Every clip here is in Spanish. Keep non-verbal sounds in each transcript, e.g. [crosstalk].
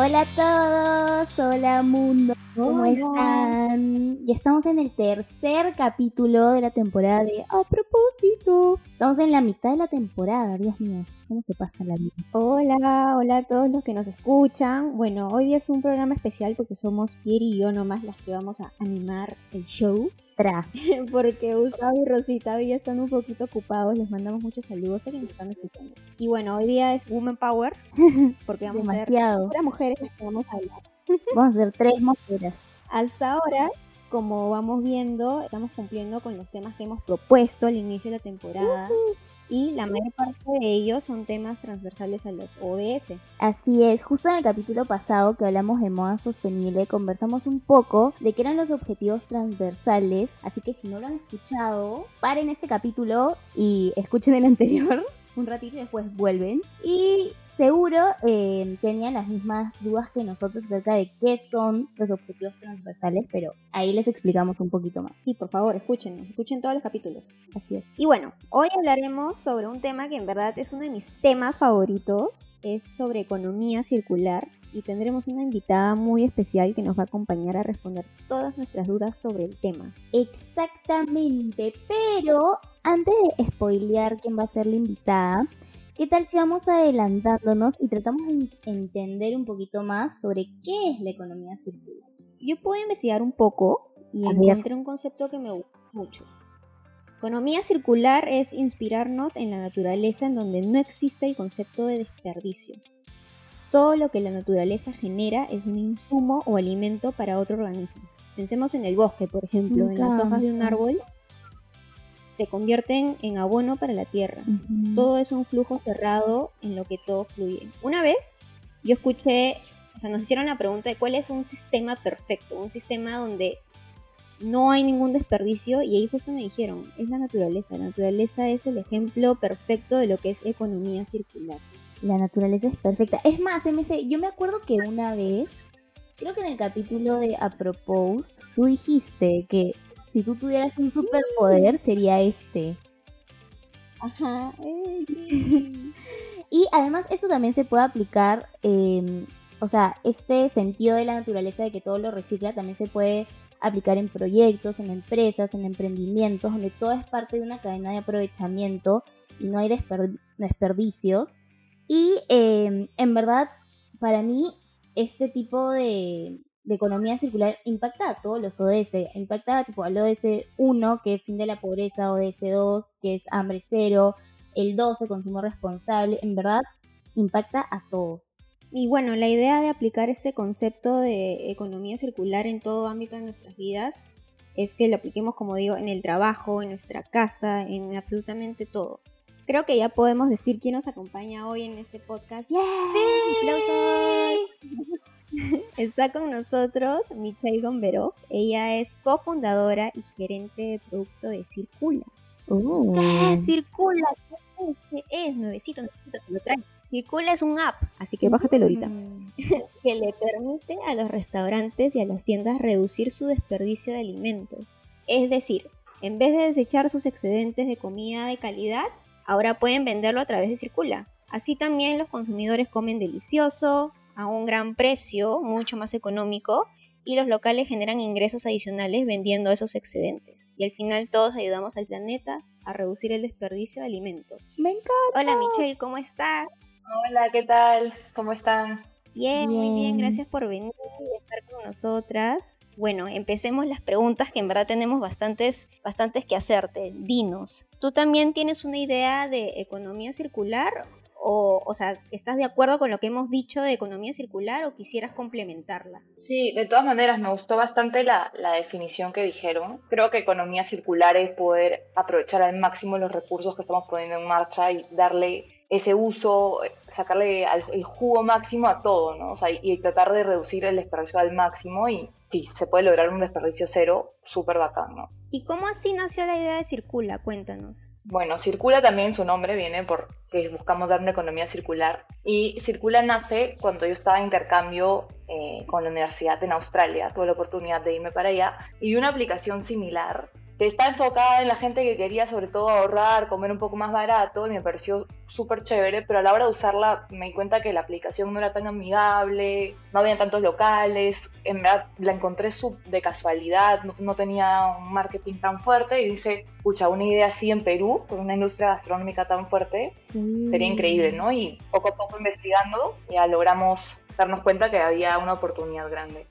Hola a todos, hola mundo, ¿cómo están? Ya estamos en el tercer capítulo de la temporada de A propósito. Estamos en la mitad de la temporada, Dios mío, ¿cómo se pasa la vida? Hola, hola a todos los que nos escuchan. Bueno, hoy es un programa especial porque somos Pierre y yo nomás las que vamos a animar el show. [laughs] porque Gustavo y Rosita hoy día están un poquito ocupados, les mandamos muchos saludos, sé que nos están escuchando. Y bueno, hoy día es Woman Power, [laughs] porque vamos a ser mujeres que vamos a hablar. [laughs] Vamos a ser tres mujeres. Hasta ahora, como vamos viendo, estamos cumpliendo con los temas que hemos propuesto al inicio de la temporada y la mayor parte de ellos son temas transversales a los ODS. Así es, justo en el capítulo pasado que hablamos de moda sostenible conversamos un poco de qué eran los objetivos transversales, así que si no lo han escuchado, paren este capítulo y escuchen el [laughs] anterior un ratito y después vuelven. Y seguro eh, tenían las mismas dudas que nosotros acerca de qué son los objetivos transversales, pero ahí les explicamos un poquito más. Sí, por favor, escuchen, escuchen todos los capítulos. Así es. Y bueno, hoy hablaremos sobre un tema que en verdad es uno de mis temas favoritos, es sobre economía circular. Y tendremos una invitada muy especial que nos va a acompañar a responder todas nuestras dudas sobre el tema. Exactamente, pero antes de spoilear quién va a ser la invitada, ¿Qué tal si vamos adelantándonos y tratamos de entender un poquito más sobre qué es la economía circular? Yo pude investigar un poco y encontré un concepto que me gusta mucho. Economía circular es inspirarnos en la naturaleza en donde no existe el concepto de desperdicio. Todo lo que la naturaleza genera es un insumo o alimento para otro organismo. Pensemos en el bosque, por ejemplo, en las hojas de un árbol se convierten en abono para la tierra. Todo es un flujo cerrado en lo que todo fluye. Una vez yo escuché, o sea, nos hicieron la pregunta de cuál es un sistema perfecto, un sistema donde no hay ningún desperdicio y ahí justo me dijeron, es la naturaleza, la naturaleza es el ejemplo perfecto de lo que es economía circular. La naturaleza es perfecta. Es más, MC, yo me acuerdo que una vez, creo que en el capítulo de A Proposed, tú dijiste que si tú tuvieras un superpoder, sería este. Ajá, eh, sí. [laughs] y además esto también se puede aplicar, em, o sea, este sentido de la naturaleza de que todo lo recicla también se puede aplicar en proyectos, en empresas, en emprendimientos, donde todo es parte de una cadena de aprovechamiento y no hay desperdicios. Y em, en verdad, para mí, este tipo de, de economía circular impacta a todos los ODS, impacta tipo al ODS 1, que es fin de la pobreza, ODS 2, que es hambre cero, el 12, consumo responsable, en verdad impacta a todos. Y bueno, la idea de aplicar este concepto de economía circular en todo ámbito de nuestras vidas es que lo apliquemos, como digo, en el trabajo, en nuestra casa, en absolutamente todo. Creo que ya podemos decir quién nos acompaña hoy en este podcast. ¡Yeah! [laughs] Está con nosotros Michelle Gomberov. Ella es cofundadora y gerente de producto de Circula. Uh. ¿Qué es Circula? ¿Qué es? Nuevecito, nuevecito, te lo. Circula es un app, así que bájatelo ahorita, mm. [laughs] que le permite a los restaurantes y a las tiendas reducir su desperdicio de alimentos. Es decir, en vez de desechar sus excedentes de comida de calidad, ahora pueden venderlo a través de Circula. Así también los consumidores comen delicioso, a un gran precio, mucho más económico, y los locales generan ingresos adicionales vendiendo esos excedentes. Y al final todos ayudamos al planeta a reducir el desperdicio de alimentos. Me encanta. Hola Michelle, ¿cómo estás? Hola, ¿qué tal? ¿Cómo están? Bien, muy bien, gracias por venir y estar con nosotras. Bueno, empecemos las preguntas que en verdad tenemos bastantes, bastantes que hacerte. Dinos, ¿tú también tienes una idea de economía circular o, o sea, ¿estás de acuerdo con lo que hemos dicho de economía circular o quisieras complementarla? Sí, de todas maneras, me gustó bastante la, la definición que dijeron. Creo que economía circular es poder aprovechar al máximo los recursos que estamos poniendo en marcha y darle ese uso, sacarle el jugo máximo a todo, ¿no? O sea, y, tratar de reducir el desperdicio al máximo y sí, se puede lograr un desperdicio cero súper bacán, ¿no? ¿Y cómo así nació la idea de Circula? Cuéntanos. Bueno, Circula también su nombre viene porque buscamos dar una economía circular y Circula nace cuando yo estaba en intercambio eh, con la universidad en Australia, tuve la oportunidad de irme para allá y una aplicación similar que está enfocada en la gente que quería sobre todo ahorrar, comer un poco más barato y me pareció súper chévere, pero a la hora de usarla me di cuenta que la aplicación no era tan amigable, no había tantos locales, en verdad la encontré sub de casualidad, no, tenía un marketing tan fuerte y dije, pucha, una idea así en Perú, con una industria gastronómica tan fuerte, sería increíble, ¿no? Y poco a poco investigando ya logramos darnos cuenta que había una oportunidad grande.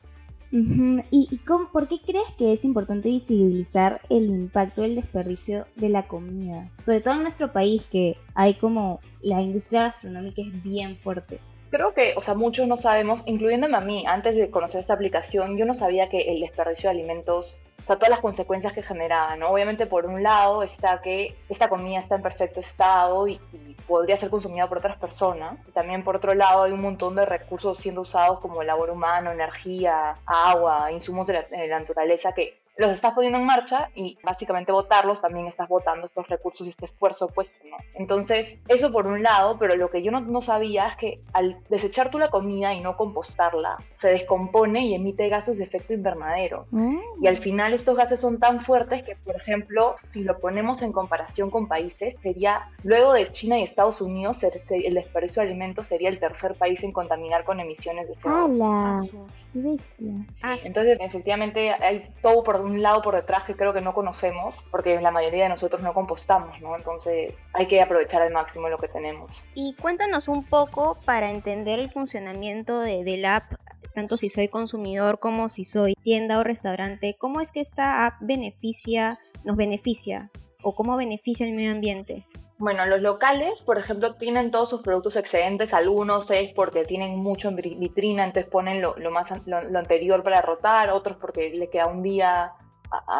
¿Y, por qué crees que es importante visibilizar el impacto del desperdicio de la comida? Sobre todo en nuestro país, que hay como la industria gastronómica es bien fuerte. Creo que, o sea, muchos no sabemos, incluyéndome a mí, antes de conocer esta aplicación, yo no sabía que el desperdicio de alimentos sea, todas las consecuencias que generaba, ¿no? Obviamente, por un lado está que esta comida está en perfecto estado y, podría ser consumida por otras personas. Y también, por otro lado, hay un montón de recursos siendo usados como labor humano, energía, agua, insumos de la naturaleza que los estás poniendo en marcha y básicamente votarlos también estás votando estos recursos y este esfuerzo puesto, ¿no? Entonces, eso por un lado, pero lo que yo no, no, sabía es que al desechar tú la comida y no compostarla, se descompone y emite gases de efecto invernadero. Mm. Y al final estos gases son tan fuertes que, por ejemplo, si lo ponemos en comparación con países, sería, luego de China y Estados Unidos, el desperdicio de alimentos sería el tercer país en contaminar con emisiones de CO2. ¡Qué bestia! Entonces, efectivamente, hay todo por un lado por detrás que creo que no conocemos, porque la mayoría de nosotros no compostamos, ¿no? Entonces hay que aprovechar al máximo lo que tenemos. Y cuéntanos un poco para entender el funcionamiento de, del app, tanto si soy consumidor como si soy tienda o restaurante, ¿cómo es que esta app beneficia, nos beneficia o cómo beneficia el medio ambiente? Bueno, los locales, por ejemplo, tienen todos sus productos excedentes, algunos es porque tienen mucho en vitrina, entonces ponen lo, más, lo, anterior para rotar, otros porque le queda un día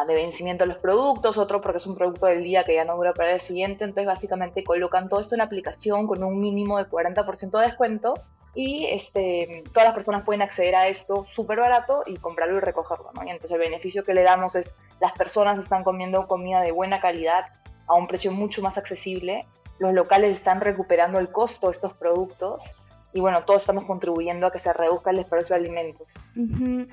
de vencimiento a los productos, otro porque es un producto del día que ya no dura para el siguiente, entonces básicamente colocan todo esto en la aplicación con un mínimo de 40% de descuento y este, todas las personas pueden acceder a esto súper barato y comprarlo y recogerlo, ¿no? Y entonces el beneficio que le damos es las personas están comiendo comida de buena calidad a un precio mucho más accesible. Los locales están recuperando el costo de estos productos y bueno, todos estamos contribuyendo a que se reduzca el desperdicio de alimentos.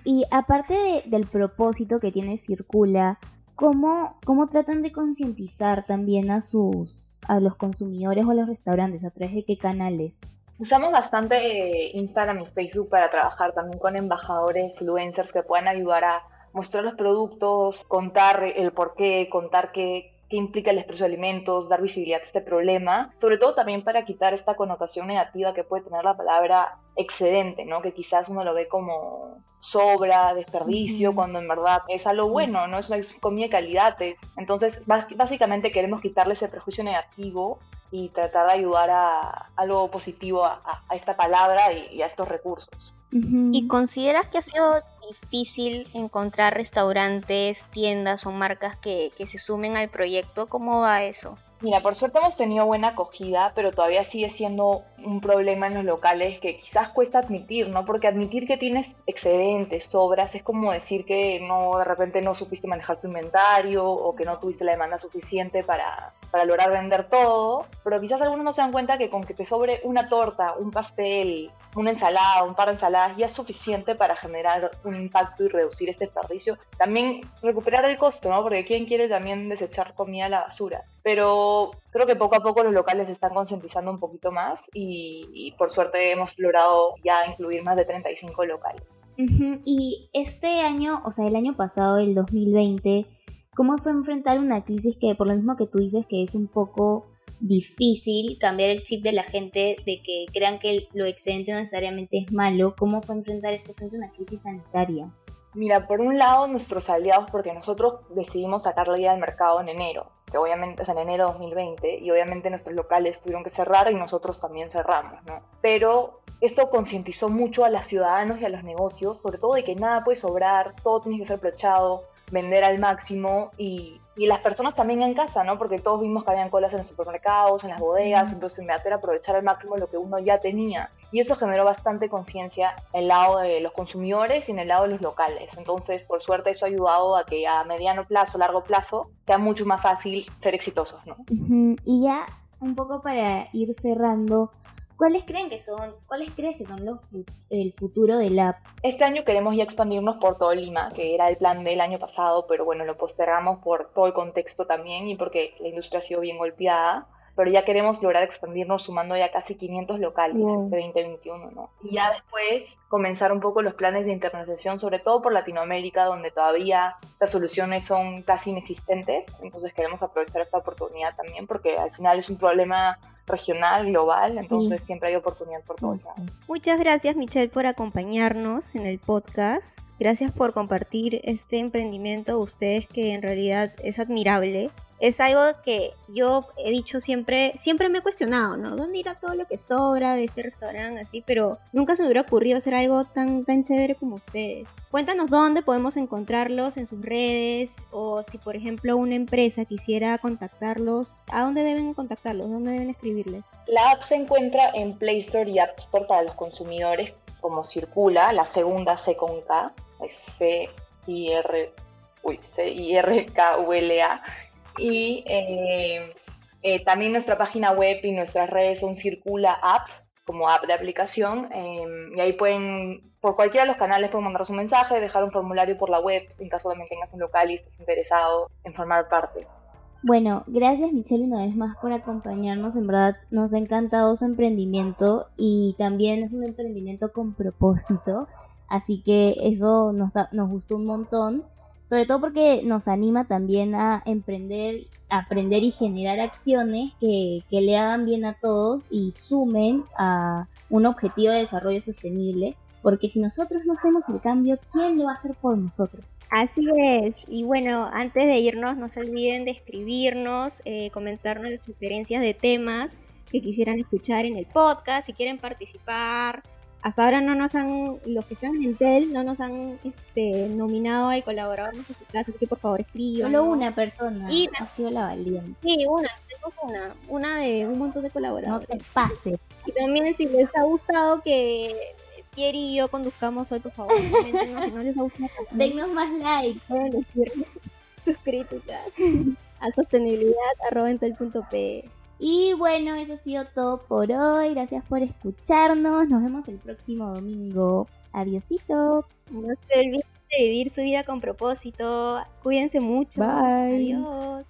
Y aparte del propósito que tiene Circula, ¿cómo, cómo tratan de concientizar también a sus a los consumidores o a los restaurantes? ¿A través de qué canales? Usamos bastante eh, Instagram y Facebook para trabajar también con embajadores, influencers que puedan ayudar a mostrar los productos, contar el por qué, contar qué, implica el expreso de alimentos, dar visibilidad a este problema, sobre todo también para quitar esta connotación negativa que puede tener la palabra excedente, ¿no? Que quizás uno lo ve como sobra, desperdicio, cuando en verdad es algo bueno, ¿no? Es una comida de calidad. Entonces, básicamente queremos quitarle ese prejuicio negativo y tratar de ayudar a algo positivo a, esta palabra y a estos recursos. ¿Y consideras que ha sido difícil encontrar restaurantes, tiendas o marcas que, que se sumen al proyecto? ¿Cómo va eso? Mira, por suerte hemos tenido buena acogida, pero todavía sigue siendo un problema en los locales que quizás cuesta admitir, ¿no? Porque admitir que tienes excedentes, sobras, es como decir que no, de repente no supiste manejar tu inventario o que no tuviste la demanda suficiente para, para lograr vender todo, pero quizás algunos no se dan cuenta que con que te sobre una torta, un pastel, una ensalada, un par de ensaladas, ya es suficiente para generar un impacto y reducir este desperdicio. También recuperar el costo, ¿no? Porque ¿quién quiere también desechar comida a la basura? Pero creo que poco a poco los locales se están concientizando un poquito más y, por suerte hemos logrado ya incluir más de 35 locales. Y este año, o sea, el año pasado, el 2020, ¿Cómo fue enfrentar una crisis que, por lo mismo que tú dices, que es un poco difícil cambiar el chip de la gente de que crean que lo excedente no necesariamente es malo? ¿Cómo fue enfrentar esto frente a una crisis sanitaria? Mira, por un lado nuestros aliados, porque nosotros decidimos sacar la idea al mercado en enero, obviamente es en enero de 2020, y obviamente nuestros locales tuvieron que cerrar y nosotros también cerramos, ¿no? Pero esto concientizó mucho a los ciudadanos y a los negocios, sobre todo de que nada puede sobrar, todo tiene que ser aprovechado, vender al máximo y, y, las personas también en casa, ¿no? Porque todos vimos que habían colas en los supermercados, en las bodegas, entonces me era aprovechar al máximo lo que uno ya tenía. Y eso generó bastante conciencia en el lado de los consumidores y en el lado de los locales. Entonces, por suerte, eso ha ayudado a que a mediano plazo, largo plazo, sea mucho más fácil ser exitosos, ¿no? Y ya un poco para ir cerrando, ¿Cuáles creen que son, cuáles crees que son los el futuro del app? Este año queremos ya expandirnos por todo Lima, que era el plan del año pasado, pero bueno, lo postergamos por todo el contexto también y porque la industria ha sido bien golpeada pero ya queremos lograr expandirnos sumando ya casi 500 locales este 2021, ¿no? Y ya después comenzar un poco los planes de internacionalización, sobre todo por Latinoamérica, donde todavía las soluciones son casi inexistentes, entonces queremos aprovechar esta oportunidad también porque al final es un problema regional, global, entonces siempre hay oportunidad por todos Muchas gracias Michelle por acompañarnos en el podcast. Gracias por compartir este emprendimiento, ustedes que en realidad es admirable es algo que yo he dicho siempre, siempre me he cuestionado, ¿no? ¿Dónde irá todo lo que sobra de este restaurante así? Pero nunca se me hubiera ocurrido hacer algo tan, tan chévere como ustedes. Cuéntanos dónde podemos encontrarlos en sus redes o si por ejemplo una empresa quisiera contactarlos, ¿a dónde deben contactarlos? ¿Dónde deben escribirles? La app se encuentra en Play Store y App Store para los consumidores como Circula, la segunda C con K, C I R C I R K U L A y eh, eh, también nuestra página web y nuestras redes son Circula App, como app de aplicación. Em, y ahí pueden, por cualquiera de los canales, pueden mandar un mensaje, dejar un formulario por la web en caso que tengas un local y estés interesado en formar parte. Bueno, gracias Michelle una vez más por acompañarnos. En verdad nos ha encantado su emprendimiento y también es un emprendimiento con propósito. Así que eso nos, nos gustó un montón sobre todo porque nos anima también a emprender, aprender y generar acciones que, que, le hagan bien a todos y sumen a un objetivo de desarrollo sostenible, porque si nosotros no hacemos el cambio, ¿quién lo va a hacer por nosotros? Así es, y bueno, antes de irnos, no se olviden de escribirnos, eh, comentarnos las sugerencias de temas que quisieran escuchar en el podcast, si quieren participar, hasta ahora no nos han, los que están en Intel, no nos han este, nominado y colaborado en su casa, así que por favor escriban. Solo una persona y, ha sido la valiente. Sí, una, tenemos una, una de un montón de colaboradores. No se pase. Y también si les ha gustado que Pierre y yo conduzcamos hoy, por favor, si no les ha gustado. Dennos más likes. Pueden decir sus críticas [laughs] a sostenibilidad.p y bueno, eso ha sido todo por hoy. Gracias por escucharnos. Nos vemos el próximo domingo. Adiosito. No se olviden de vivir su vida con propósito. Cuídense mucho. Bye. Adiós.